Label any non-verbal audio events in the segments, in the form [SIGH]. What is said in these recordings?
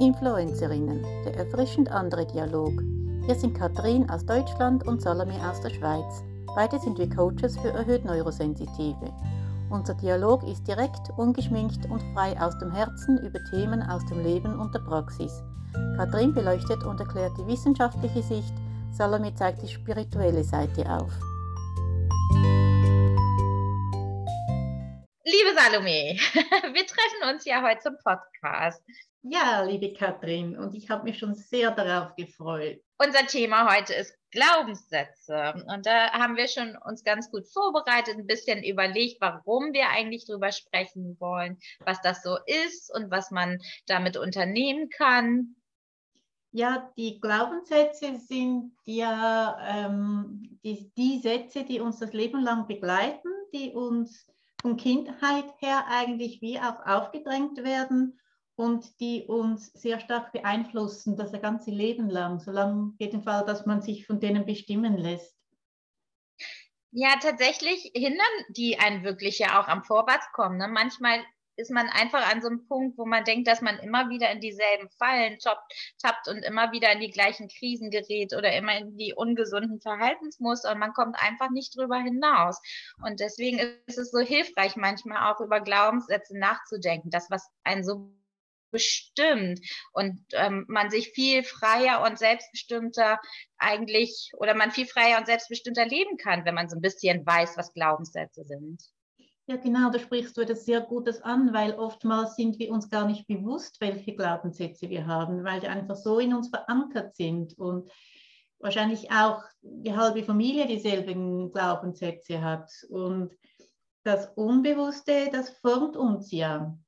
Influencerinnen, der erfrischend andere Dialog. Wir sind Katrin aus Deutschland und Salome aus der Schweiz. Beide sind wir Coaches für erhöht Neurosensitive. Unser Dialog ist direkt, ungeschminkt und frei aus dem Herzen über Themen aus dem Leben und der Praxis. Katrin beleuchtet und erklärt die wissenschaftliche Sicht, Salome zeigt die spirituelle Seite auf. Liebe Salome, [LAUGHS] wir treffen uns ja heute zum Podcast. Ja, liebe Katrin, und ich habe mich schon sehr darauf gefreut. Unser Thema heute ist Glaubenssätze. Und da haben wir schon uns ganz gut vorbereitet, ein bisschen überlegt, warum wir eigentlich drüber sprechen wollen, was das so ist und was man damit unternehmen kann. Ja, die Glaubenssätze sind ja ähm, die, die Sätze, die uns das Leben lang begleiten, die uns von Kindheit her eigentlich wie auch aufgedrängt werden und die uns sehr stark beeinflussen, das ganze Leben lang, solange jedenfalls, dass man sich von denen bestimmen lässt. Ja, tatsächlich hindern die einen wirklich ja auch am Vorwärtskommen. Ne? Manchmal ist man einfach an so einem Punkt, wo man denkt, dass man immer wieder in dieselben Fallen tappt, tappt und immer wieder in die gleichen Krisen gerät oder immer in die ungesunden Verhaltensmuster und man kommt einfach nicht drüber hinaus. Und deswegen ist es so hilfreich, manchmal auch über Glaubenssätze nachzudenken, das, was einen so bestimmt und ähm, man sich viel freier und selbstbestimmter eigentlich oder man viel freier und selbstbestimmter leben kann, wenn man so ein bisschen weiß, was Glaubenssätze sind. Ja, genau, da sprichst du etwas sehr Gutes an, weil oftmals sind wir uns gar nicht bewusst, welche Glaubenssätze wir haben, weil die einfach so in uns verankert sind und wahrscheinlich auch die halbe Familie dieselben Glaubenssätze hat. Und das Unbewusste, das formt uns ja.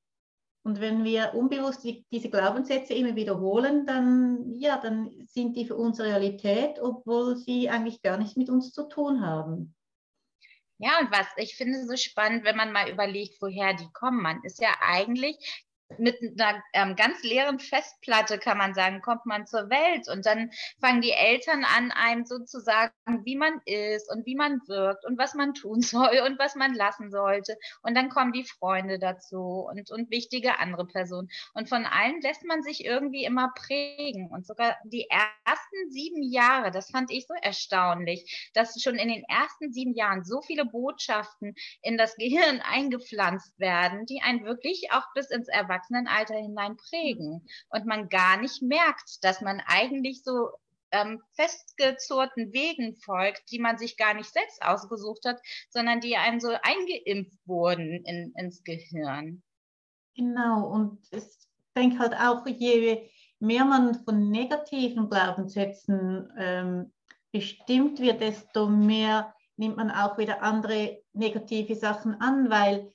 Und wenn wir unbewusst diese Glaubenssätze immer wiederholen, dann, ja, dann sind die für uns Realität, obwohl sie eigentlich gar nichts mit uns zu tun haben. Ja, und was ich finde so spannend, wenn man mal überlegt, woher die kommen. Man ist ja eigentlich mit einer ähm, ganz leeren Festplatte, kann man sagen, kommt man zur Welt. Und dann fangen die Eltern an, einem sozusagen, wie man ist und wie man wirkt und was man tun [LAUGHS] soll und was man lassen sollte. Und dann kommen die Freunde dazu und, und wichtige andere Personen. Und von allen lässt man sich irgendwie immer prägen. Und sogar die ersten sieben Jahre, das fand ich so erstaunlich, dass schon in den ersten sieben Jahren so viele Botschaften in das Gehirn [LAUGHS] eingepflanzt werden, die einen wirklich auch bis ins Erwachsenen Erwachsenenalter hinein prägen und man gar nicht merkt, dass man eigentlich so ähm, festgezurrten Wegen folgt, die man sich gar nicht selbst ausgesucht hat, sondern die einem so eingeimpft wurden in, ins Gehirn. Genau, und ich denke halt auch, je mehr man von negativen Glaubenssätzen ähm, bestimmt wird, desto mehr nimmt man auch wieder andere negative Sachen an, weil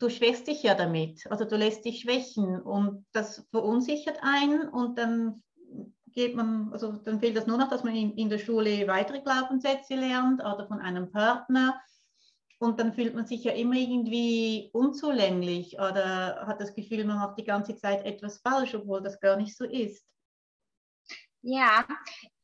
du schwächst dich ja damit, also du lässt dich schwächen und das verunsichert einen und dann geht man, also dann fehlt das nur noch, dass man in, in der Schule weitere Glaubenssätze lernt oder von einem Partner und dann fühlt man sich ja immer irgendwie unzulänglich oder hat das Gefühl, man macht die ganze Zeit etwas falsch, obwohl das gar nicht so ist. Ja,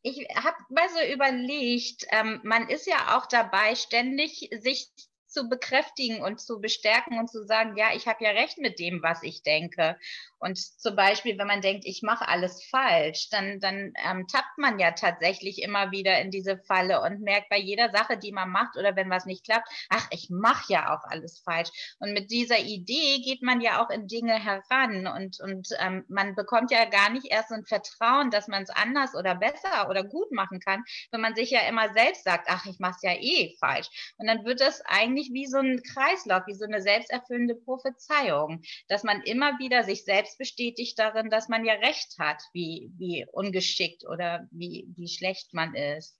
ich habe mal so überlegt, ähm, man ist ja auch dabei, ständig sich zu bekräftigen und zu bestärken und zu sagen, ja, ich habe ja recht mit dem, was ich denke. Und zum Beispiel, wenn man denkt, ich mache alles falsch, dann, dann ähm, tappt man ja tatsächlich immer wieder in diese Falle und merkt bei jeder Sache, die man macht oder wenn was nicht klappt, ach, ich mache ja auch alles falsch. Und mit dieser Idee geht man ja auch in Dinge heran und, und ähm, man bekommt ja gar nicht erst so ein Vertrauen, dass man es anders oder besser oder gut machen kann, wenn man sich ja immer selbst sagt, ach, ich mache es ja eh falsch. Und dann wird das eigentlich wie so ein Kreislauf, wie so eine selbsterfüllende Prophezeiung, dass man immer wieder sich selbst selbst bestätigt darin, dass man ja recht hat, wie, wie ungeschickt oder wie, wie schlecht man ist.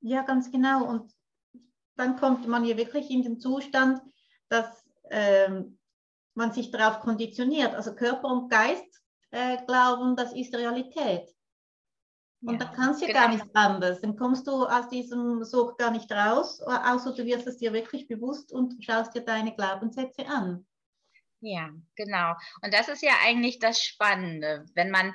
Ja, ganz genau. Und dann kommt man ja wirklich in den Zustand, dass ähm, man sich darauf konditioniert. Also Körper und Geist äh, glauben, das ist Realität. Und ja, da kannst du ja genau. gar nicht anders. Dann kommst du aus diesem Such gar nicht raus, außer du wirst es dir wirklich bewusst und schaust dir deine Glaubenssätze an. Ja, genau. Und das ist ja eigentlich das Spannende, wenn man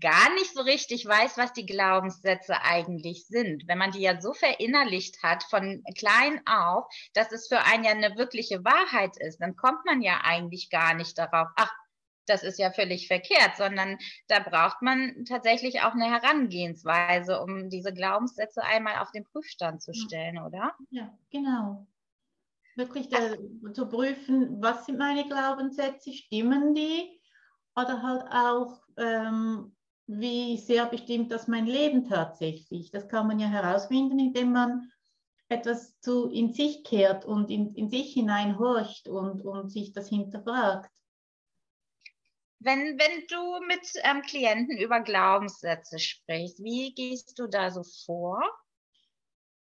gar nicht so richtig weiß, was die Glaubenssätze eigentlich sind. Wenn man die ja so verinnerlicht hat von klein auf, dass es für einen ja eine wirkliche Wahrheit ist, dann kommt man ja eigentlich gar nicht darauf, ach, das ist ja völlig verkehrt, sondern da braucht man tatsächlich auch eine Herangehensweise, um diese Glaubenssätze einmal auf den Prüfstand zu stellen, oder? Ja, genau. Wirklich da, zu prüfen, was sind meine Glaubenssätze, stimmen die? Oder halt auch, ähm, wie sehr bestimmt das mein Leben tatsächlich? Das kann man ja herausfinden, indem man etwas zu in sich kehrt und in, in sich hineinhorcht und, und sich das hinterfragt. Wenn, wenn du mit ähm, Klienten über Glaubenssätze sprichst, wie gehst du da so vor?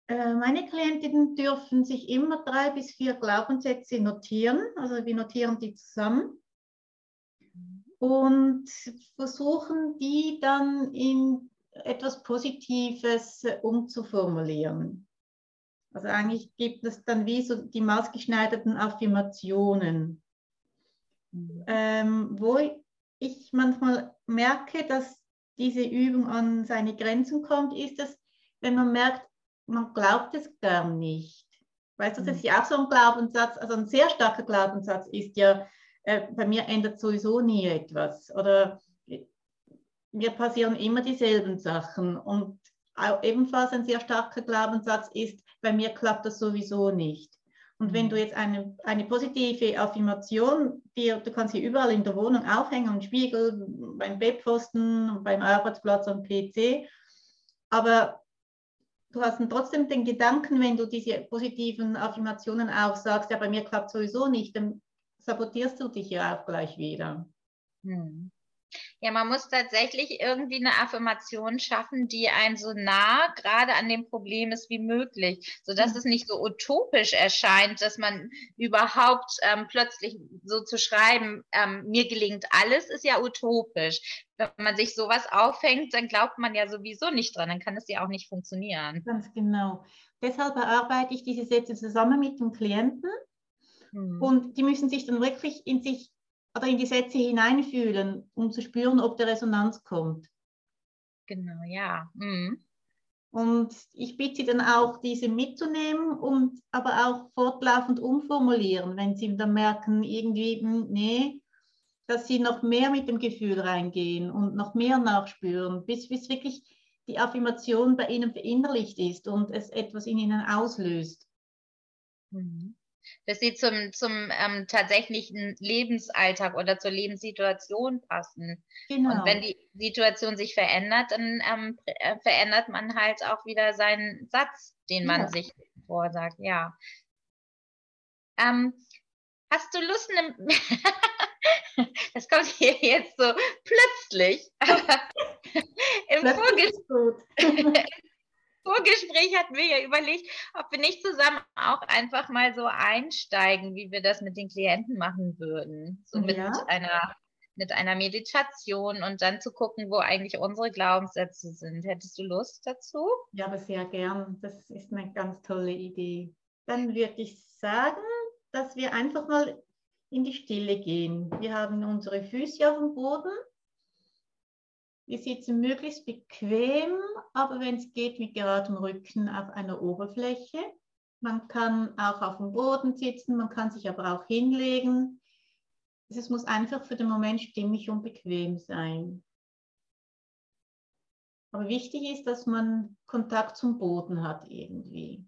Äh, meine Klientinnen dürfen sich immer drei bis vier Glaubenssätze notieren. Also wir notieren die zusammen und versuchen die dann in etwas Positives umzuformulieren. Also eigentlich gibt es dann wie so die maßgeschneiderten Affirmationen, ähm, wo ich manchmal merke, dass diese Übung an seine Grenzen kommt, ist es, wenn man merkt, man glaubt es gar nicht. Weißt du, das ist mhm. ja auch so ein Glaubenssatz, also ein sehr starker Glaubenssatz ist ja, äh, bei mir ändert sowieso nie etwas. Oder äh, mir passieren immer dieselben Sachen. Und ebenfalls ein sehr starker Glaubenssatz ist, bei mir klappt das sowieso nicht. Und wenn mhm. du jetzt eine, eine positive Affirmation, die, du kannst sie überall in der Wohnung aufhängen, am Spiegel, beim Bettpfosten, beim Arbeitsplatz, am PC, aber du hast trotzdem den Gedanken, wenn du diese positiven Affirmationen auch sagst, ja, bei mir klappt sowieso nicht, dann sabotierst du dich ja auch gleich wieder. Hm. Ja, man muss tatsächlich irgendwie eine Affirmation schaffen, die einen so nah gerade an dem Problem ist wie möglich, sodass mhm. es nicht so utopisch erscheint, dass man überhaupt ähm, plötzlich so zu schreiben, ähm, mir gelingt alles, ist ja utopisch. Wenn man sich sowas aufhängt, dann glaubt man ja sowieso nicht dran, dann kann es ja auch nicht funktionieren. Ganz genau. Deshalb erarbeite ich diese Sätze zusammen mit dem Klienten. Mhm. Und die müssen sich dann wirklich in sich oder in die Sätze hineinfühlen, um zu spüren, ob der Resonanz kommt. Genau, ja. Mhm. Und ich bitte Sie dann auch, diese mitzunehmen und aber auch fortlaufend umformulieren, wenn Sie dann merken, irgendwie, hm, nee, dass Sie noch mehr mit dem Gefühl reingehen und noch mehr nachspüren, bis, bis wirklich die Affirmation bei Ihnen verinnerlicht ist und es etwas in Ihnen auslöst. Mhm dass sie zum, zum ähm, tatsächlichen Lebensalltag oder zur Lebenssituation passen. Genau. Und wenn die Situation sich verändert, dann ähm, äh, verändert man halt auch wieder seinen Satz, den man ja. sich vorsagt. Ja. Ähm, hast du Lust, ne [LAUGHS] das kommt hier jetzt so plötzlich. [LAUGHS] Im Vorgespräch [LAUGHS] Vorgespräch hatten wir ja überlegt, ob wir nicht zusammen auch einfach mal so einsteigen, wie wir das mit den Klienten machen würden. So mit ja. einer mit einer Meditation und dann zu gucken, wo eigentlich unsere Glaubenssätze sind. Hättest du Lust dazu? Ja, aber sehr gern. Das ist eine ganz tolle Idee. Dann würde ich sagen, dass wir einfach mal in die Stille gehen. Wir haben unsere Füße auf dem Boden wir sitzen möglichst bequem, aber wenn es geht, mit geradem Rücken auf einer Oberfläche. Man kann auch auf dem Boden sitzen, man kann sich aber auch hinlegen. Es muss einfach für den Moment stimmig und bequem sein. Aber wichtig ist, dass man Kontakt zum Boden hat irgendwie.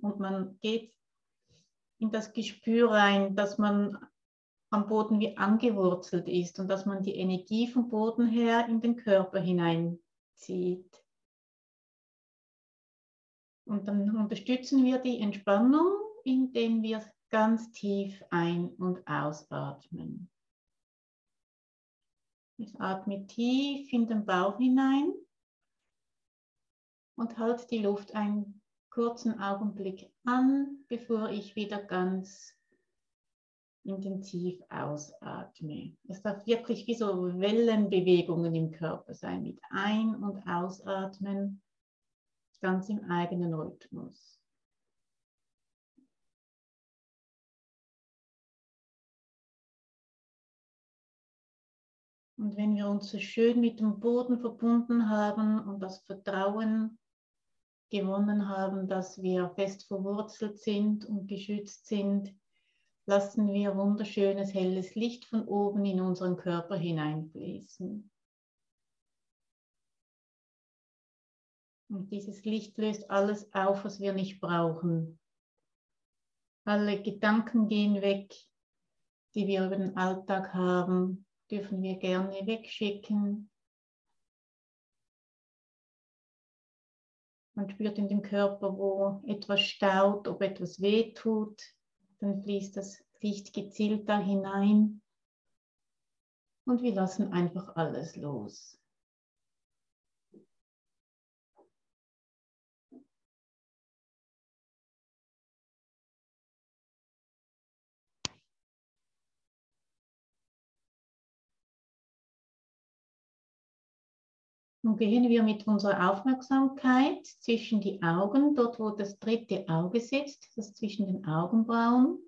Und man geht in das Gespür rein, dass man am Boden wie angewurzelt ist und dass man die Energie vom Boden her in den Körper hineinzieht. Und dann unterstützen wir die Entspannung, indem wir ganz tief ein- und ausatmen. Ich atme tief in den Bauch hinein und halte die Luft einen kurzen Augenblick an, bevor ich wieder ganz intensiv ausatme. Es darf wirklich wie so Wellenbewegungen im Körper sein, mit Ein- und Ausatmen, ganz im eigenen Rhythmus. Und wenn wir uns so schön mit dem Boden verbunden haben und das Vertrauen gewonnen haben, dass wir fest verwurzelt sind und geschützt sind, lassen wir wunderschönes helles Licht von oben in unseren Körper hineinfließen. Und dieses Licht löst alles auf, was wir nicht brauchen. Alle Gedanken gehen weg, die wir über den Alltag haben, dürfen wir gerne wegschicken. Man spürt in dem Körper, wo etwas staut, ob etwas weh tut, dann fließt das Licht gezielt da hinein und wir lassen einfach alles los. Nun gehen wir mit unserer Aufmerksamkeit zwischen die Augen, dort wo das dritte Auge sitzt, das zwischen den Augenbrauen.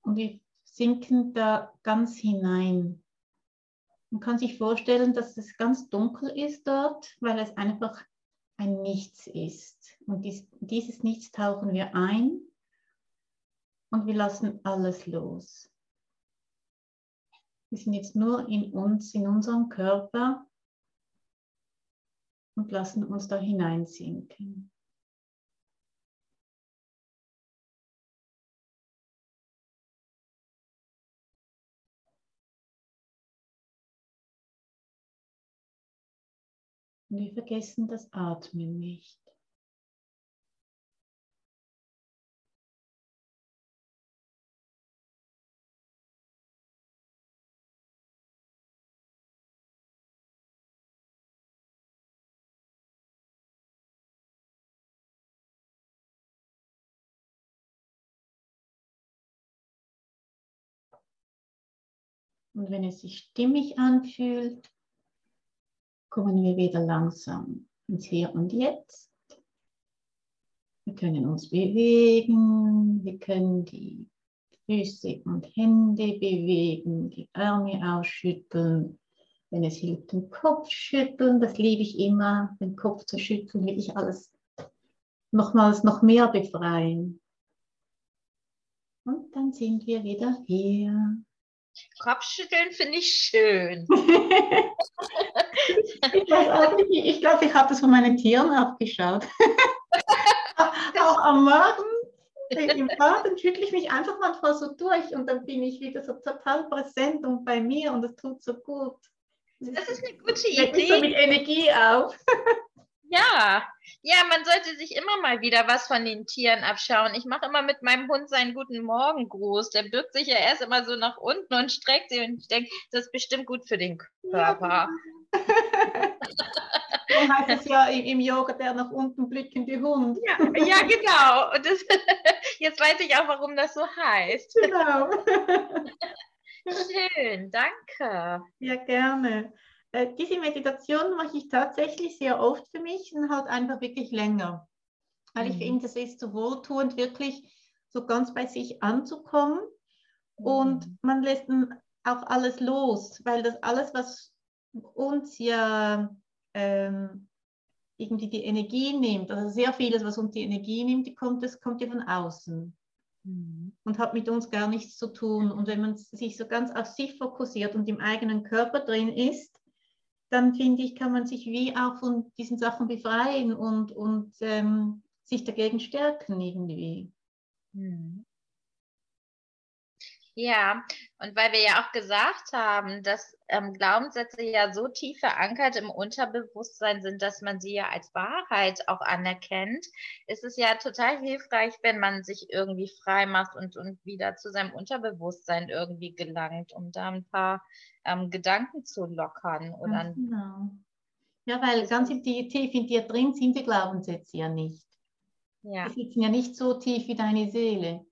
Und wir sinken da ganz hinein. Man kann sich vorstellen, dass es ganz dunkel ist dort, weil es einfach ein Nichts ist. Und dies, dieses Nichts tauchen wir ein und wir lassen alles los. Wir sind jetzt nur in uns, in unserem Körper und lassen uns da hineinsinken. Und wir vergessen das Atmen nicht. Und wenn es sich stimmig anfühlt, kommen wir wieder langsam ins Hier und Jetzt. Wir können uns bewegen, wir können die Füße und Hände bewegen, die Arme ausschütteln. Wenn es hilft, den Kopf schütteln, das liebe ich immer, den Kopf zu schütteln, will ich alles nochmals noch mehr befreien. Und dann sind wir wieder hier. Kopfschütteln finde ich schön. [LAUGHS] ich glaube, ich, glaub, ich habe das von meinen Tieren abgeschaut. [LAUGHS] auch am Morgen, im Morgen schüttle ich mich einfach manchmal so durch und dann bin ich wieder so total präsent und bei mir und es tut so gut. Das ist eine gute Idee. So mit Energie auf. [LAUGHS] Ja, ja, man sollte sich immer mal wieder was von den Tieren abschauen. Ich mache immer mit meinem Hund seinen guten Morgengruß. Der bückt sich ja erst immer so nach unten und streckt sich und ich denke, das ist bestimmt gut für den Körper. so [LAUGHS] heißt es ja im Yoga der nach unten blickende Hund. Ja, ja genau. Und das, [LAUGHS] jetzt weiß ich auch, warum das so heißt. Genau. [LAUGHS] Schön, danke. Ja, gerne. Äh, diese Meditation mache ich tatsächlich sehr oft für mich und halt einfach wirklich länger. Weil mhm. ich finde, es ist so wohltuend, wirklich so ganz bei sich anzukommen. Mhm. Und man lässt dann auch alles los, weil das alles, was uns ja ähm, irgendwie die Energie nimmt, also sehr vieles, was uns die Energie nimmt, die kommt, das kommt ja von außen mhm. und hat mit uns gar nichts zu tun. Und wenn man sich so ganz auf sich fokussiert und im eigenen Körper drin ist, dann finde ich, kann man sich wie auch von diesen Sachen befreien und, und ähm, sich dagegen stärken irgendwie. Hm. Ja, und weil wir ja auch gesagt haben, dass ähm, Glaubenssätze ja so tief verankert im Unterbewusstsein sind, dass man sie ja als Wahrheit auch anerkennt, ist es ja total hilfreich, wenn man sich irgendwie frei macht und, und wieder zu seinem Unterbewusstsein irgendwie gelangt, um da ein paar ähm, Gedanken zu lockern. Oder genau. Ja, weil ganz tief in dir drin sind die Glaubenssätze ja nicht. Ja. Die sitzen ja nicht so tief wie deine Seele.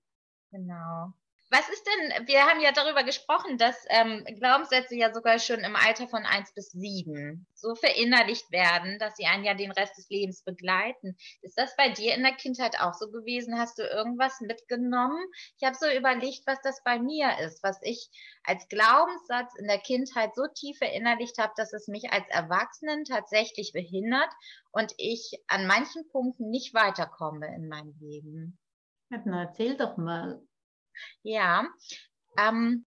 Genau. Was ist denn, wir haben ja darüber gesprochen, dass ähm, Glaubenssätze ja sogar schon im Alter von 1 bis 7 so verinnerlicht werden, dass sie einen ja den Rest des Lebens begleiten. Ist das bei dir in der Kindheit auch so gewesen? Hast du irgendwas mitgenommen? Ich habe so überlegt, was das bei mir ist, was ich als Glaubenssatz in der Kindheit so tief verinnerlicht habe, dass es mich als Erwachsenen tatsächlich behindert und ich an manchen Punkten nicht weiterkomme in meinem Leben. Na, erzähl doch mal. Ja, ähm,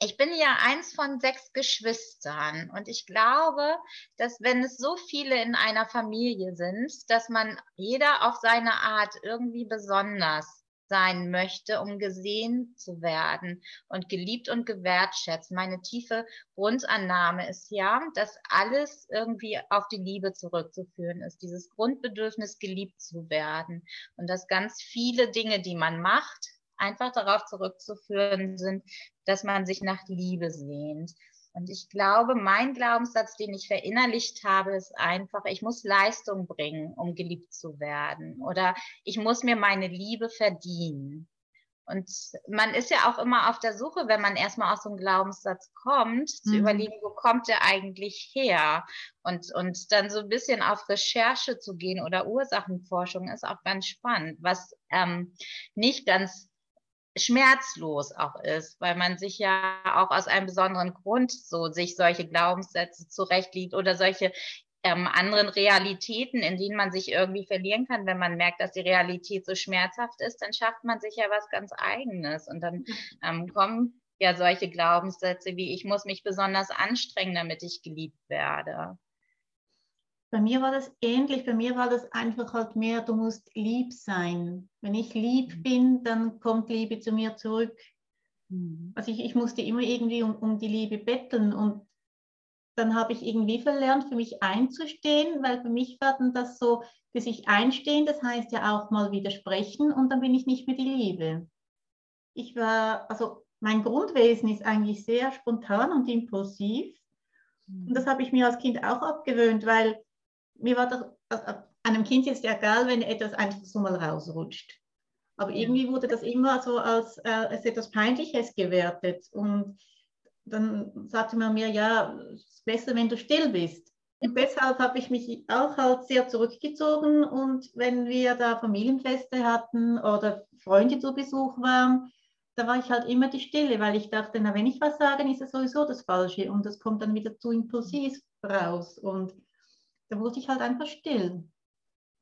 ich bin ja eins von sechs Geschwistern und ich glaube, dass wenn es so viele in einer Familie sind, dass man jeder auf seine Art irgendwie besonders sein möchte, um gesehen zu werden und geliebt und gewertschätzt. Meine tiefe Grundannahme ist ja, dass alles irgendwie auf die Liebe zurückzuführen ist, dieses Grundbedürfnis, geliebt zu werden und dass ganz viele Dinge, die man macht, einfach darauf zurückzuführen sind, dass man sich nach Liebe sehnt. Und ich glaube, mein Glaubenssatz, den ich verinnerlicht habe, ist einfach, ich muss Leistung bringen, um geliebt zu werden. Oder ich muss mir meine Liebe verdienen. Und man ist ja auch immer auf der Suche, wenn man erstmal aus so einem Glaubenssatz kommt, mhm. zu überlegen, wo kommt der eigentlich her? Und, und dann so ein bisschen auf Recherche zu gehen oder Ursachenforschung ist auch ganz spannend, was ähm, nicht ganz schmerzlos auch ist, weil man sich ja auch aus einem besonderen Grund so sich solche Glaubenssätze zurechtlegt oder solche ähm, anderen Realitäten, in denen man sich irgendwie verlieren kann, wenn man merkt, dass die Realität so schmerzhaft ist, dann schafft man sich ja was ganz Eigenes und dann ähm, kommen ja solche Glaubenssätze wie ich muss mich besonders anstrengen, damit ich geliebt werde. Bei mir war das ähnlich. Bei mir war das einfach halt mehr, du musst lieb sein. Wenn ich lieb mhm. bin, dann kommt Liebe zu mir zurück. Mhm. Also ich, ich musste immer irgendwie um, um die Liebe betteln und dann habe ich irgendwie verlernt, für mich einzustehen, weil für mich war dann das so, für sich einstehen, das heißt ja auch mal widersprechen und dann bin ich nicht mehr die Liebe. Ich war, also mein Grundwesen ist eigentlich sehr spontan und impulsiv. Und das mhm. habe ich mir als Kind auch abgewöhnt, weil mir war doch, also einem Kind ist ja egal, wenn etwas einfach so mal rausrutscht. Aber irgendwie wurde das immer so als, äh, als etwas Peinliches gewertet. Und dann sagte man mir, ja, es ist besser, wenn du still bist. Und deshalb habe ich mich auch halt sehr zurückgezogen. Und wenn wir da Familienfeste hatten oder Freunde zu Besuch waren, da war ich halt immer die Stille, weil ich dachte, na, wenn ich was sage, ist es sowieso das Falsche. Und das kommt dann wieder zu impulsiv raus. Und da wurde ich halt einfach still.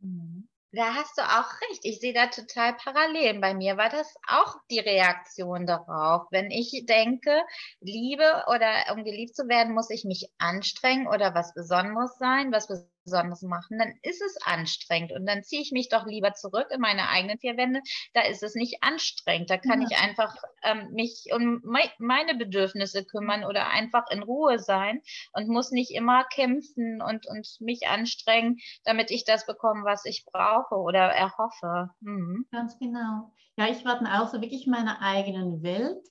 Mhm. Da hast du auch recht. Ich sehe da total Parallelen. Bei mir war das auch die Reaktion darauf. Wenn ich denke, Liebe oder um geliebt zu werden, muss ich mich anstrengen oder was Besonderes sein, was Besonderes machen, dann ist es anstrengend. Und dann ziehe ich mich doch lieber zurück in meine eigenen vier Wände. Da ist es nicht anstrengend. Da kann ja. ich einfach ähm, mich um me meine Bedürfnisse kümmern oder einfach in Ruhe sein und muss nicht immer kämpfen und, und mich anstrengen, damit ich das bekomme, was ich brauche oder erhoffe. Mhm. Ganz genau. Ja, ich war dann auch so wirklich in meiner eigenen Welt.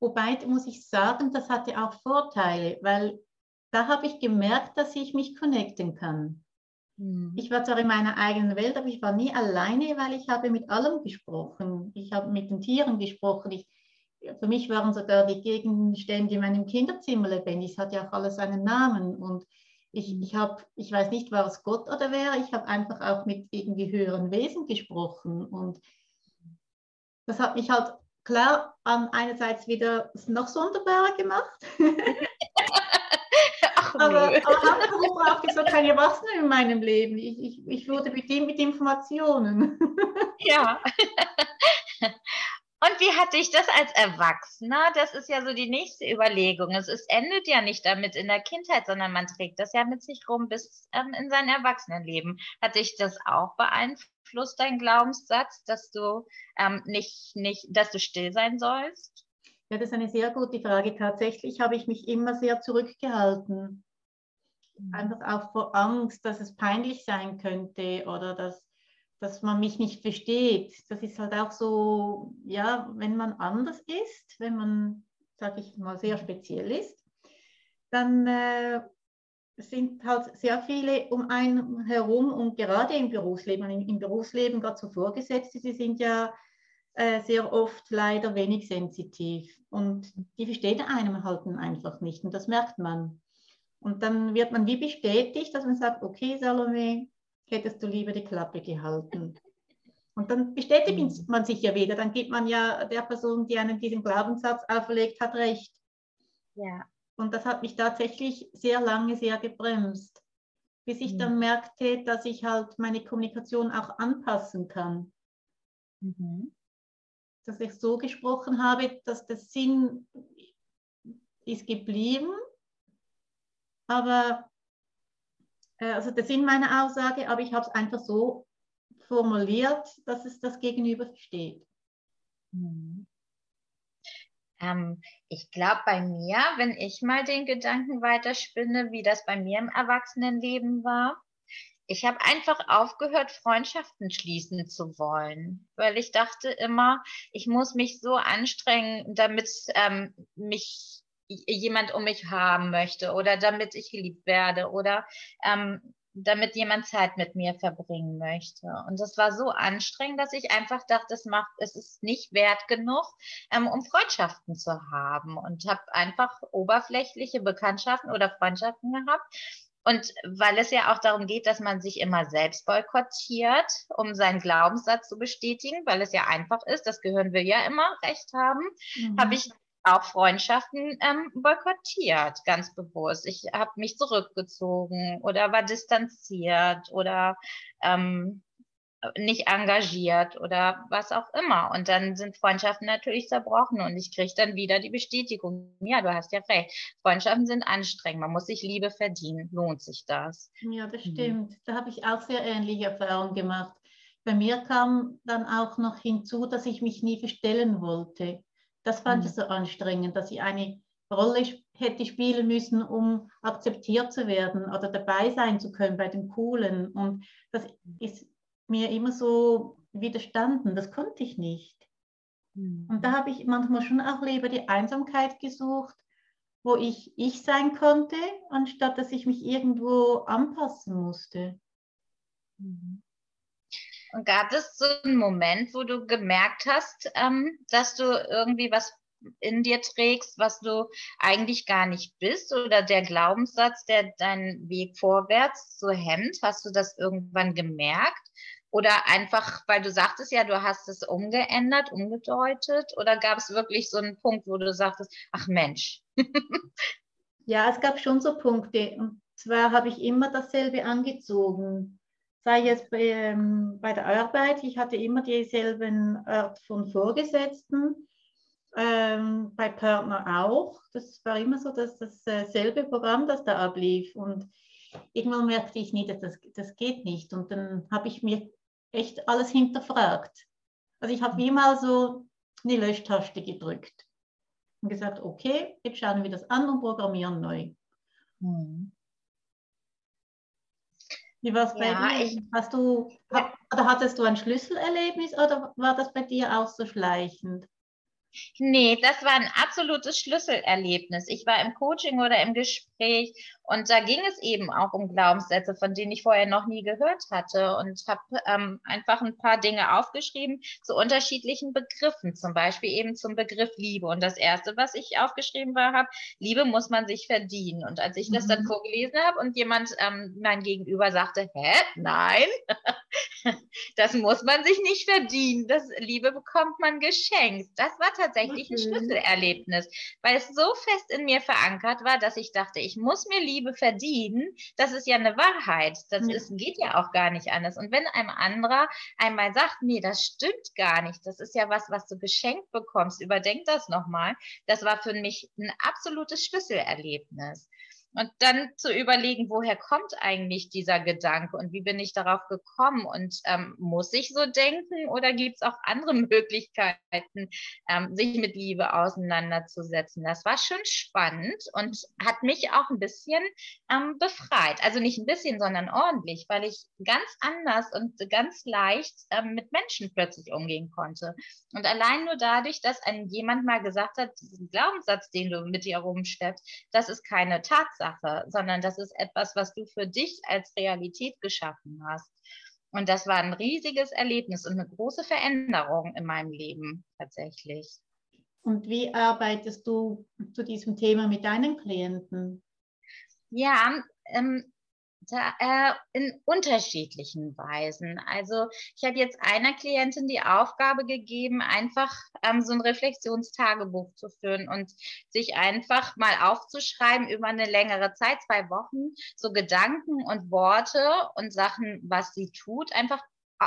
Wobei muss ich sagen, das hatte auch Vorteile, weil da habe ich gemerkt, dass ich mich connecten kann. Mhm. Ich war zwar in meiner eigenen Welt, aber ich war nie alleine, weil ich habe mit allem gesprochen. Ich habe mit den Tieren gesprochen. Ich, für mich waren sogar die Gegenstände in meinem Kinderzimmer lebendig. Es hat ja auch alles einen Namen. Und ich, mhm. ich, hab, ich weiß nicht, war es Gott oder wer, ich habe einfach auch mit irgendwie höheren Wesen gesprochen. Und das hat mich halt klar an einerseits wieder noch sonderbarer gemacht. [LAUGHS] aber, aber [LAUGHS] Hauptberuf brauchte ich so keine Erwachsenen in meinem Leben. Ich, ich, ich wurde bedient mit Informationen. [LAUGHS] ja. Und wie hatte ich das als Erwachsener? Das ist ja so die nächste Überlegung. Es ist, endet ja nicht damit in der Kindheit, sondern man trägt das ja mit sich rum bis ähm, in sein Erwachsenenleben. Hat dich das auch beeinflusst, dein Glaubenssatz, dass du ähm, nicht, nicht, dass du still sein sollst? Ja, das ist eine sehr gute Frage. Tatsächlich habe ich mich immer sehr zurückgehalten. Mhm. Einfach auch vor Angst, dass es peinlich sein könnte oder dass, dass man mich nicht versteht. Das ist halt auch so, ja, wenn man anders ist, wenn man, sage ich mal, sehr speziell ist, dann äh, sind halt sehr viele um einen herum und gerade im Berufsleben, im, im Berufsleben gerade so Vorgesetzte, sie sind ja äh, sehr oft leider wenig sensitiv und die versteht einem halt einfach nicht und das merkt man. Und dann wird man wie bestätigt, dass man sagt, okay, Salome, hättest du lieber die Klappe gehalten. Und dann bestätigt mhm. man sich ja wieder. Dann gibt man ja der Person, die einem diesen Glaubenssatz auferlegt hat, recht. Ja. Und das hat mich tatsächlich sehr lange sehr gebremst, bis ich mhm. dann merkte, dass ich halt meine Kommunikation auch anpassen kann. Mhm. dass ich so gesprochen habe, dass der Sinn ist geblieben, aber äh, also der Sinn meiner Aussage, aber ich habe es einfach so formuliert, dass es das Gegenüber versteht. Mhm. Ähm, ich glaube, bei mir, wenn ich mal den Gedanken weiterspinne, wie das bei mir im Erwachsenenleben war, ich habe einfach aufgehört, Freundschaften schließen zu wollen, weil ich dachte immer, ich muss mich so anstrengen, damit ähm, mich jemand um mich haben möchte oder damit ich geliebt werde oder ähm, damit jemand Zeit mit mir verbringen möchte. Und das war so anstrengend, dass ich einfach dachte, es macht, es ist nicht wert genug, ähm, um Freundschaften zu haben. Und habe einfach oberflächliche Bekanntschaften oder Freundschaften gehabt. Und weil es ja auch darum geht, dass man sich immer selbst boykottiert, um seinen Glaubenssatz zu bestätigen, weil es ja einfach ist, das Gehirn will ja immer recht haben, mhm. habe ich auch Freundschaften ähm, boykottiert, ganz bewusst. Ich habe mich zurückgezogen oder war distanziert oder ähm, nicht engagiert oder was auch immer. Und dann sind Freundschaften natürlich zerbrochen und ich kriege dann wieder die Bestätigung, ja, du hast ja recht, Freundschaften sind anstrengend, man muss sich Liebe verdienen, lohnt sich das. Ja, das mhm. stimmt. Mhm. Da habe ich auch sehr ähnliche Erfahrungen gemacht. Bei mir kam dann auch noch hinzu, dass ich mich nie verstellen wollte. Das fand mhm. ich so anstrengend, dass ich eine Rolle hätte spielen müssen, um akzeptiert zu werden oder dabei sein zu können bei den Coolen. Und das ist mir immer so widerstanden. Das konnte ich nicht. Mhm. Und da habe ich manchmal schon auch lieber die Einsamkeit gesucht, wo ich ich sein konnte, anstatt dass ich mich irgendwo anpassen musste. Mhm. Und gab es so einen Moment, wo du gemerkt hast, ähm, dass du irgendwie was in dir trägst, was du eigentlich gar nicht bist oder der Glaubenssatz, der deinen Weg vorwärts so hemmt? Hast du das irgendwann gemerkt? Oder einfach, weil du sagtest ja, du hast es umgeändert, umgedeutet? Oder gab es wirklich so einen Punkt, wo du sagtest, ach Mensch? [LAUGHS] ja, es gab schon so Punkte. Und zwar habe ich immer dasselbe angezogen sei es bei, ähm, bei der Arbeit, ich hatte immer dieselben Art von Vorgesetzten, ähm, bei Partner auch. Das war immer so, dass dasselbe äh, Programm, das da ablief. Und irgendwann merkte ich nie, das, das geht nicht. Und dann habe ich mir echt alles hinterfragt. Also ich habe wie mal so eine Löschtaste gedrückt und gesagt, okay, jetzt schauen wir das an und programmieren neu. Mhm. Wie war es bei ja, dir? Ich, Hast du, ja. oder hattest du ein Schlüsselerlebnis oder war das bei dir auch so schleichend? Nee, das war ein absolutes Schlüsselerlebnis. Ich war im Coaching oder im Gespräch und da ging es eben auch um Glaubenssätze, von denen ich vorher noch nie gehört hatte und habe ähm, einfach ein paar Dinge aufgeschrieben zu unterschiedlichen Begriffen, zum Beispiel eben zum Begriff Liebe. Und das Erste, was ich aufgeschrieben war, habe, Liebe muss man sich verdienen. Und als ich das dann mhm. vorgelesen habe und jemand, ähm, mein Gegenüber sagte, hä, nein, [LAUGHS] [LAUGHS] das muss man sich nicht verdienen. Das Liebe bekommt man geschenkt. Das war tatsächlich ein Schlüsselerlebnis, weil es so fest in mir verankert war, dass ich dachte, ich muss mir Liebe Liebe verdienen, das ist ja eine Wahrheit. Das ja. ist, geht ja auch gar nicht anders. Und wenn einem anderer einmal sagt, nee, das stimmt gar nicht, das ist ja was, was du geschenkt bekommst, überdenk das nochmal. Das war für mich ein absolutes Schlüsselerlebnis. Und dann zu überlegen, woher kommt eigentlich dieser Gedanke und wie bin ich darauf gekommen und ähm, muss ich so denken oder gibt es auch andere [LAUGHS] Möglichkeiten, ähm, sich mit Liebe auseinanderzusetzen? Das war schon spannend und hat mich auch ein bisschen ähm, befreit. Also nicht ein bisschen, sondern ordentlich, weil ich ganz anders und ganz leicht ähm, mit Menschen plötzlich umgehen konnte. Und allein nur dadurch, dass ein jemand mal gesagt hat, diesen Glaubenssatz, den du mit dir rumschleppst, das ist keine Tatsache Tatsache, sondern das ist etwas, was du für dich als Realität geschaffen hast. Und das war ein riesiges Erlebnis und eine große Veränderung in meinem Leben tatsächlich. Und wie arbeitest du zu diesem Thema mit deinen Klienten? Ja, ähm, äh, in unterschiedlichen Weisen. Also ich habe jetzt einer Klientin die Aufgabe gegeben, einfach ähm, so ein Reflexionstagebuch zu führen und sich einfach mal aufzuschreiben über eine längere Zeit, zwei Wochen, so Gedanken und Worte und Sachen, was sie tut, einfach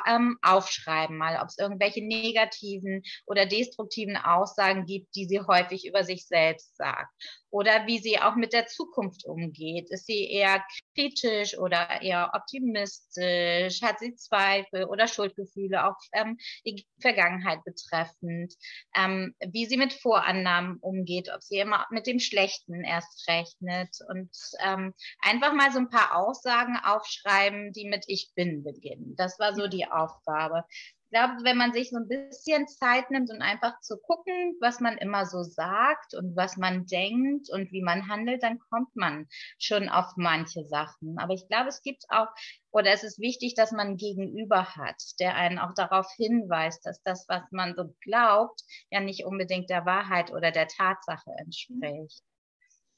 ähm, aufschreiben, mal ob es irgendwelche negativen oder destruktiven Aussagen gibt, die sie häufig über sich selbst sagt. Oder wie sie auch mit der Zukunft umgeht. Ist sie eher kritisch oder eher optimistisch? Hat sie Zweifel oder Schuldgefühle, auch ähm, die Vergangenheit betreffend? Ähm, wie sie mit Vorannahmen umgeht, ob sie immer mit dem Schlechten erst rechnet. Und ähm, einfach mal so ein paar Aussagen aufschreiben, die mit Ich bin beginnen. Das war so die die Aufgabe. Ich glaube, wenn man sich so ein bisschen Zeit nimmt und einfach zu gucken, was man immer so sagt und was man denkt und wie man handelt, dann kommt man schon auf manche Sachen. Aber ich glaube, es gibt auch, oder es ist wichtig, dass man einen Gegenüber hat, der einen auch darauf hinweist, dass das, was man so glaubt, ja nicht unbedingt der Wahrheit oder der Tatsache entspricht.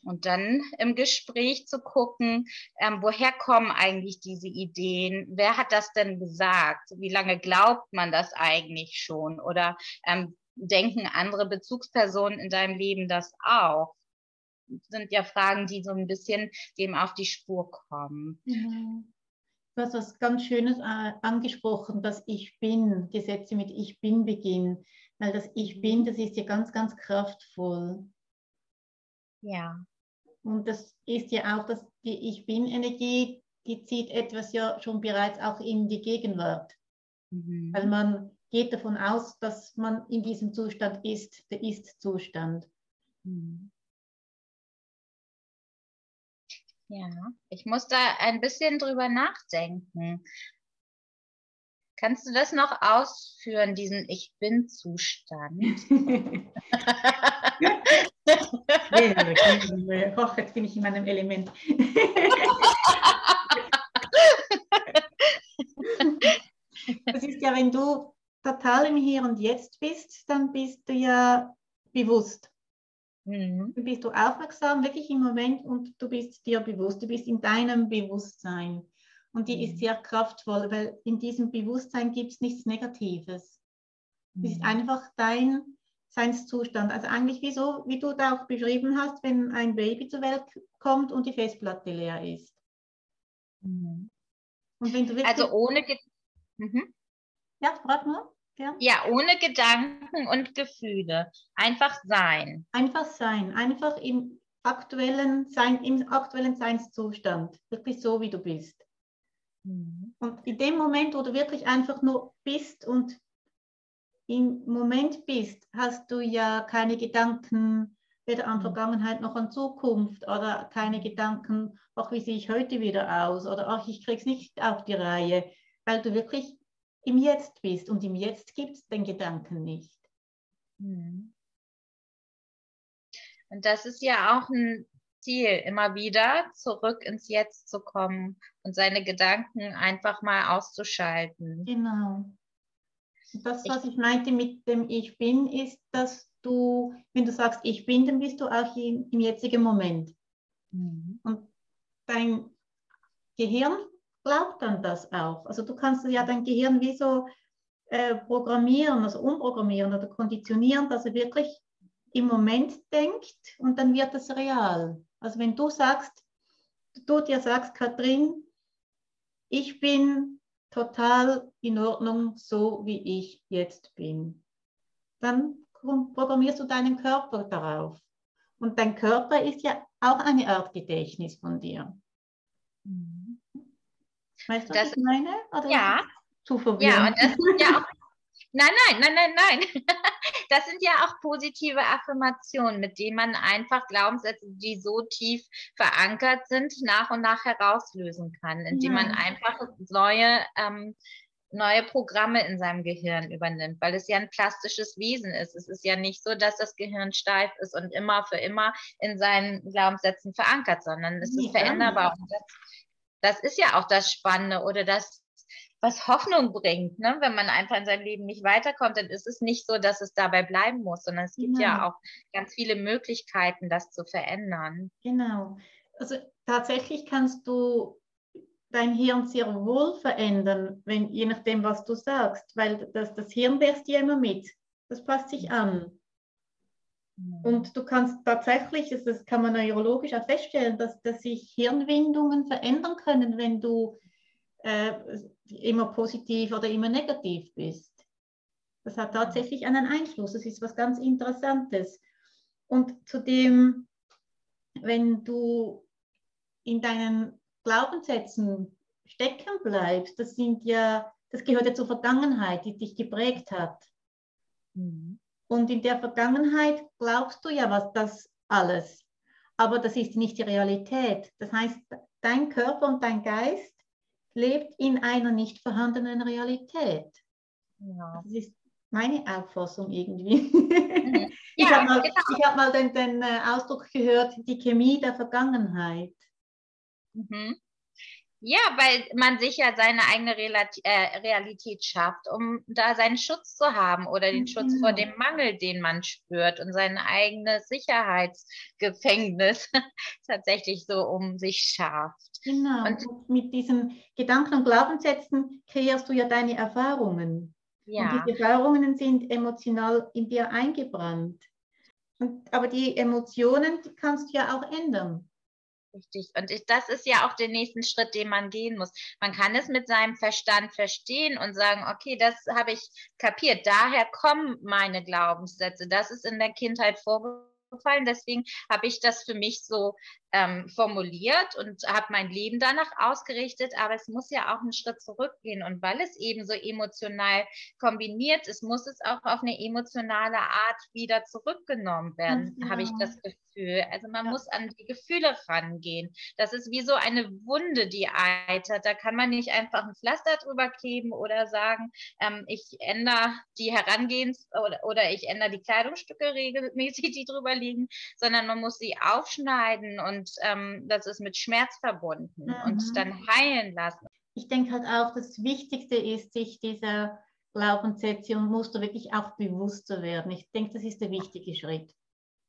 Und dann im Gespräch zu gucken, ähm, woher kommen eigentlich diese Ideen? Wer hat das denn gesagt? Wie lange glaubt man das eigentlich schon? Oder ähm, denken andere Bezugspersonen in deinem Leben das auch? Das sind ja Fragen, die so ein bisschen dem auf die Spur kommen. Mhm. Du hast was ganz Schönes äh, angesprochen, dass Ich Bin, Gesetze mit Ich Bin beginnen. Weil das Ich Bin, das ist ja ganz, ganz kraftvoll. Ja. Und das ist ja auch, dass die Ich Bin-Energie, die zieht etwas ja schon bereits auch in die Gegenwart. Mhm. Weil man geht davon aus, dass man in diesem Zustand ist, der Ist-Zustand. Mhm. Ja, ich muss da ein bisschen drüber nachdenken. Kannst du das noch ausführen, diesen Ich Bin-Zustand? [LAUGHS] Hoch, jetzt bin ich in meinem Element. [LAUGHS] das ist ja, wenn du total im Hier und Jetzt bist, dann bist du ja bewusst. Mhm. Dann bist du aufmerksam, wirklich im Moment und du bist dir bewusst, du bist in deinem Bewusstsein. Und die mhm. ist sehr kraftvoll, weil in diesem Bewusstsein gibt es nichts Negatives. Es mhm. ist einfach dein Seinszustand. Also eigentlich wie, so, wie du da auch beschrieben hast, wenn ein Baby zur Welt kommt und die Festplatte leer ist. Mhm. Also ohne... Ge mhm. Ja, frag nur. Ja. ja, ohne Gedanken und Gefühle. Einfach sein. Einfach sein. Einfach im aktuellen, sein, im aktuellen Seinszustand. Wirklich so, wie du bist. Mhm. Und in dem Moment, wo du wirklich einfach nur bist und im Moment bist, hast du ja keine Gedanken weder an mhm. Vergangenheit noch an Zukunft oder keine Gedanken, ach, wie sehe ich heute wieder aus oder ach, ich kriege es nicht auf die Reihe, weil du wirklich im Jetzt bist und im Jetzt gibt es den Gedanken nicht. Mhm. Und das ist ja auch ein Ziel, immer wieder zurück ins Jetzt zu kommen und seine Gedanken einfach mal auszuschalten. Genau. Das, was ich, ich meinte mit dem Ich bin, ist, dass du, wenn du sagst Ich bin, dann bist du auch im, im jetzigen Moment. Mhm. Und dein Gehirn glaubt dann das auch. Also du kannst ja dein Gehirn wie so äh, programmieren, also umprogrammieren oder konditionieren, dass er wirklich im Moment denkt und dann wird es real. Also wenn du sagst, du dir sagst, Katrin, ich bin total in Ordnung, so wie ich jetzt bin. Dann programmierst du deinen Körper darauf. Und dein Körper ist ja auch eine Art Gedächtnis von dir. Mhm. Weißt du, was ich meine? Oder ja. Zu verwirrend? Ja, das ja auch Nein, nein, nein, nein, nein. Das sind ja auch positive Affirmationen, mit denen man einfach Glaubenssätze, die so tief verankert sind, nach und nach herauslösen kann, indem ja. man einfach neue, ähm, neue Programme in seinem Gehirn übernimmt, weil es ja ein plastisches Wesen ist. Es ist ja nicht so, dass das Gehirn steif ist und immer für immer in seinen Glaubenssätzen verankert, sondern es ist veränderbar. Und das, das ist ja auch das Spannende oder das was Hoffnung bringt. Ne? Wenn man einfach in seinem Leben nicht weiterkommt, dann ist es nicht so, dass es dabei bleiben muss, sondern es gibt genau. ja auch ganz viele Möglichkeiten, das zu verändern. Genau. Also tatsächlich kannst du dein Hirn sehr wohl verändern, wenn, je nachdem, was du sagst, weil das, das Hirn wächst ja immer mit. Das passt sich an. Und du kannst tatsächlich, das kann man neurologisch auch feststellen, dass, dass sich Hirnwindungen verändern können, wenn du äh, immer positiv oder immer negativ bist. Das hat tatsächlich einen Einfluss. Das ist was ganz Interessantes. Und zudem, wenn du in deinen Glaubenssätzen stecken bleibst, das sind ja, das gehört ja zur Vergangenheit, die dich geprägt hat. Mhm. Und in der Vergangenheit glaubst du ja was das alles. Aber das ist nicht die Realität. Das heißt, dein Körper und dein Geist lebt in einer nicht vorhandenen Realität. Ja. Das ist meine Auffassung irgendwie. Mhm. [LAUGHS] Ja, ich habe mal, genau. hab mal den, den, äh, Ausdruck gehört, die Chemie der Vergangenheit. Mhm. Ja, weil man sich ja seine eigene äh, Realität schafft, um da seinen Schutz zu haben oder den Schutz vor dem Mangel, den man spürt und sein eigenes Sicherheitsgefängnis [LAUGHS] tatsächlich so um sich schafft. Genau. Und, und mit diesen Gedanken und Glaubenssätzen kreierst du ja deine Erfahrungen. Ja. Und diese Erfahrungen sind emotional in dir eingebrannt. Und, aber die Emotionen die kannst du ja auch ändern. Richtig. Und ich, das ist ja auch der nächste Schritt, den man gehen muss. Man kann es mit seinem Verstand verstehen und sagen, okay, das habe ich kapiert. Daher kommen meine Glaubenssätze. Das ist in der Kindheit vorgefallen. Deswegen habe ich das für mich so ähm, formuliert und habe mein Leben danach ausgerichtet, aber es muss ja auch einen Schritt zurückgehen. Und weil es eben so emotional kombiniert ist, muss es auch auf eine emotionale Art wieder zurückgenommen werden, ja. habe ich genau. das Gefühl. Also man ja. muss an die Gefühle rangehen. Das ist wie so eine Wunde, die eitert. Da kann man nicht einfach ein Pflaster drüber kleben oder sagen, ähm, ich ändere die Herangehens- oder, oder ich ändere die Kleidungsstücke regelmäßig, die drüber liegen, sondern man muss sie aufschneiden und und ähm, das ist mit Schmerz verbunden mhm. und dann heilen lassen. Ich denke halt auch, das Wichtigste ist, sich dieser Glaubenssätze und Muster wirklich auch bewusst zu werden. Ich denke, das ist der wichtige Schritt.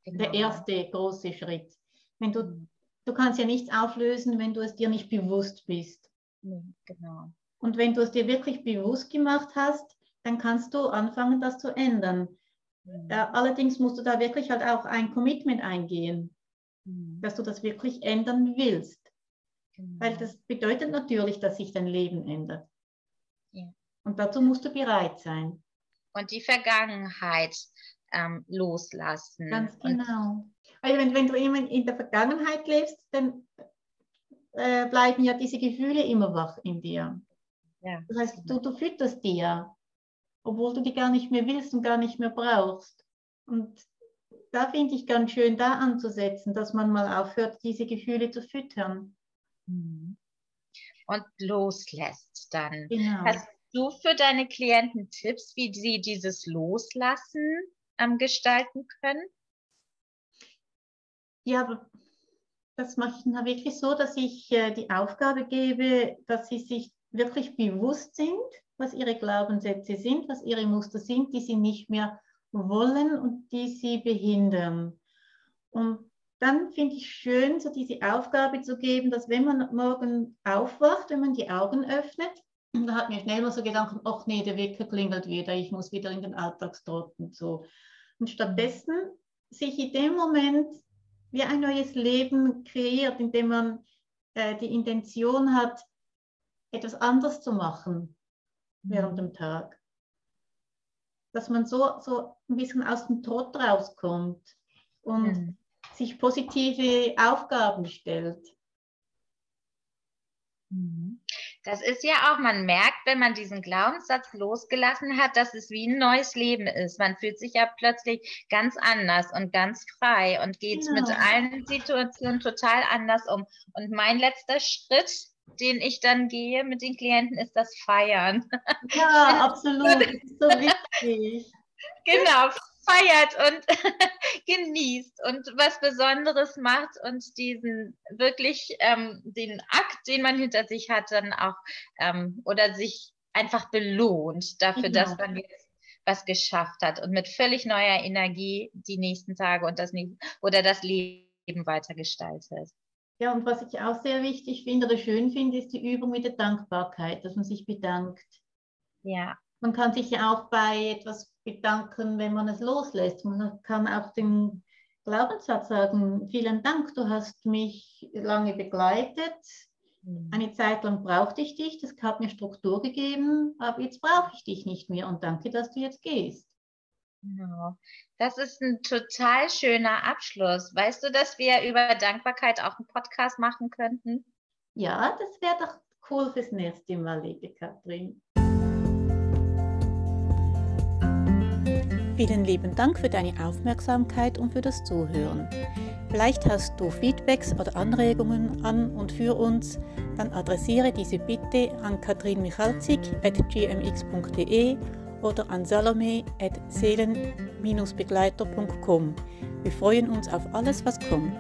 Genau. Der erste große Schritt. Wenn du, du kannst ja nichts auflösen, wenn du es dir nicht bewusst bist. Genau. Und wenn du es dir wirklich bewusst gemacht hast, dann kannst du anfangen, das zu ändern. Mhm. Äh, allerdings musst du da wirklich halt auch ein Commitment eingehen. Mhm. dass du das wirklich ändern willst. Genau. Weil das bedeutet natürlich, dass sich dein Leben ändert. Ja. Und dazu musst du bereit sein. Und die Vergangenheit ähm, loslassen. Ganz genau. Weil wenn, wenn du immer in der Vergangenheit lebst, dann äh, bleiben ja diese Gefühle immer wach in dir. Ja. Das heißt, du, du fütterst die ja, obwohl du die gar nicht mehr willst und gar nicht mehr brauchst. Und da finde ich ganz schön, da anzusetzen, dass man mal aufhört, diese Gefühle zu füttern. Mhm. Und loslässt dann. Genau. Hast du für deine Klienten Tipps, wie sie dieses Loslassen ähm, gestalten können? Ja, das mache ich dann wirklich so, dass ich äh, die Aufgabe gebe, dass sie sich wirklich bewusst sind, was ihre Glaubenssätze sind, was ihre Muster sind, die sie nicht mehr wollen und die sie behindern. Und dann finde ich schön, so diese Aufgabe zu geben, dass wenn man morgen aufwacht, wenn man die Augen öffnet, da hat mir schnell mal so Gedanken, ach nee, der Wecker klingelt wieder, ich muss wieder in den Alltagstrott und so. Und stattdessen sich in dem Moment wie ein neues Leben kreiert, indem man äh, die Intention hat, etwas anders zu machen während mhm. dem Tag dass man so, so ein bisschen aus dem Trott rauskommt und mhm. sich positive Aufgaben stellt. Mhm. Das ist ja auch, man merkt, wenn man diesen Glaubenssatz losgelassen hat, dass es wie ein neues Leben ist. Man fühlt sich ja plötzlich ganz anders und ganz frei und geht genau. mit allen Situationen total anders um. Und mein letzter Schritt den ich dann gehe mit den Klienten, ist das Feiern. [LAUGHS] Ja, absolut. Das ist so wichtig. [LAUGHS] genau, feiert und [LAUGHS] genießt und was Besonderes macht und diesen wirklich ähm, den Akt, den man hinter sich hat, dann auch ähm, oder sich einfach belohnt dafür, genau. dass man jetzt was geschafft hat und mit völlig neuer Energie die nächsten Tage und das oder das Leben weitergestaltet. Ja, und was ich auch sehr wichtig finde oder schön finde, ist die Übung mit der Dankbarkeit, dass man sich bedankt. Ja. Man kann sich ja auch bei etwas bedanken, wenn man es loslässt. Man kann auch den Glaubenssatz sagen, vielen Dank, du hast mich lange begleitet. Mhm. Eine Zeit lang brauchte ich dich, das hat mir Struktur gegeben, aber jetzt brauche ich dich nicht mehr und danke, dass du jetzt gehst. Genau. Das ist ein total schöner Abschluss. Weißt du, dass wir über Dankbarkeit auch einen Podcast machen könnten? Ja, das wäre doch cool fürs nächste Mal, liebe Katrin. Vielen lieben Dank für deine Aufmerksamkeit und für das Zuhören. Vielleicht hast du Feedbacks oder Anregungen an und für uns, dann adressiere diese bitte an katrinmichalzig.gmx.de oder an salome.seelen-begleiter.com. Wir freuen uns auf alles, was kommt.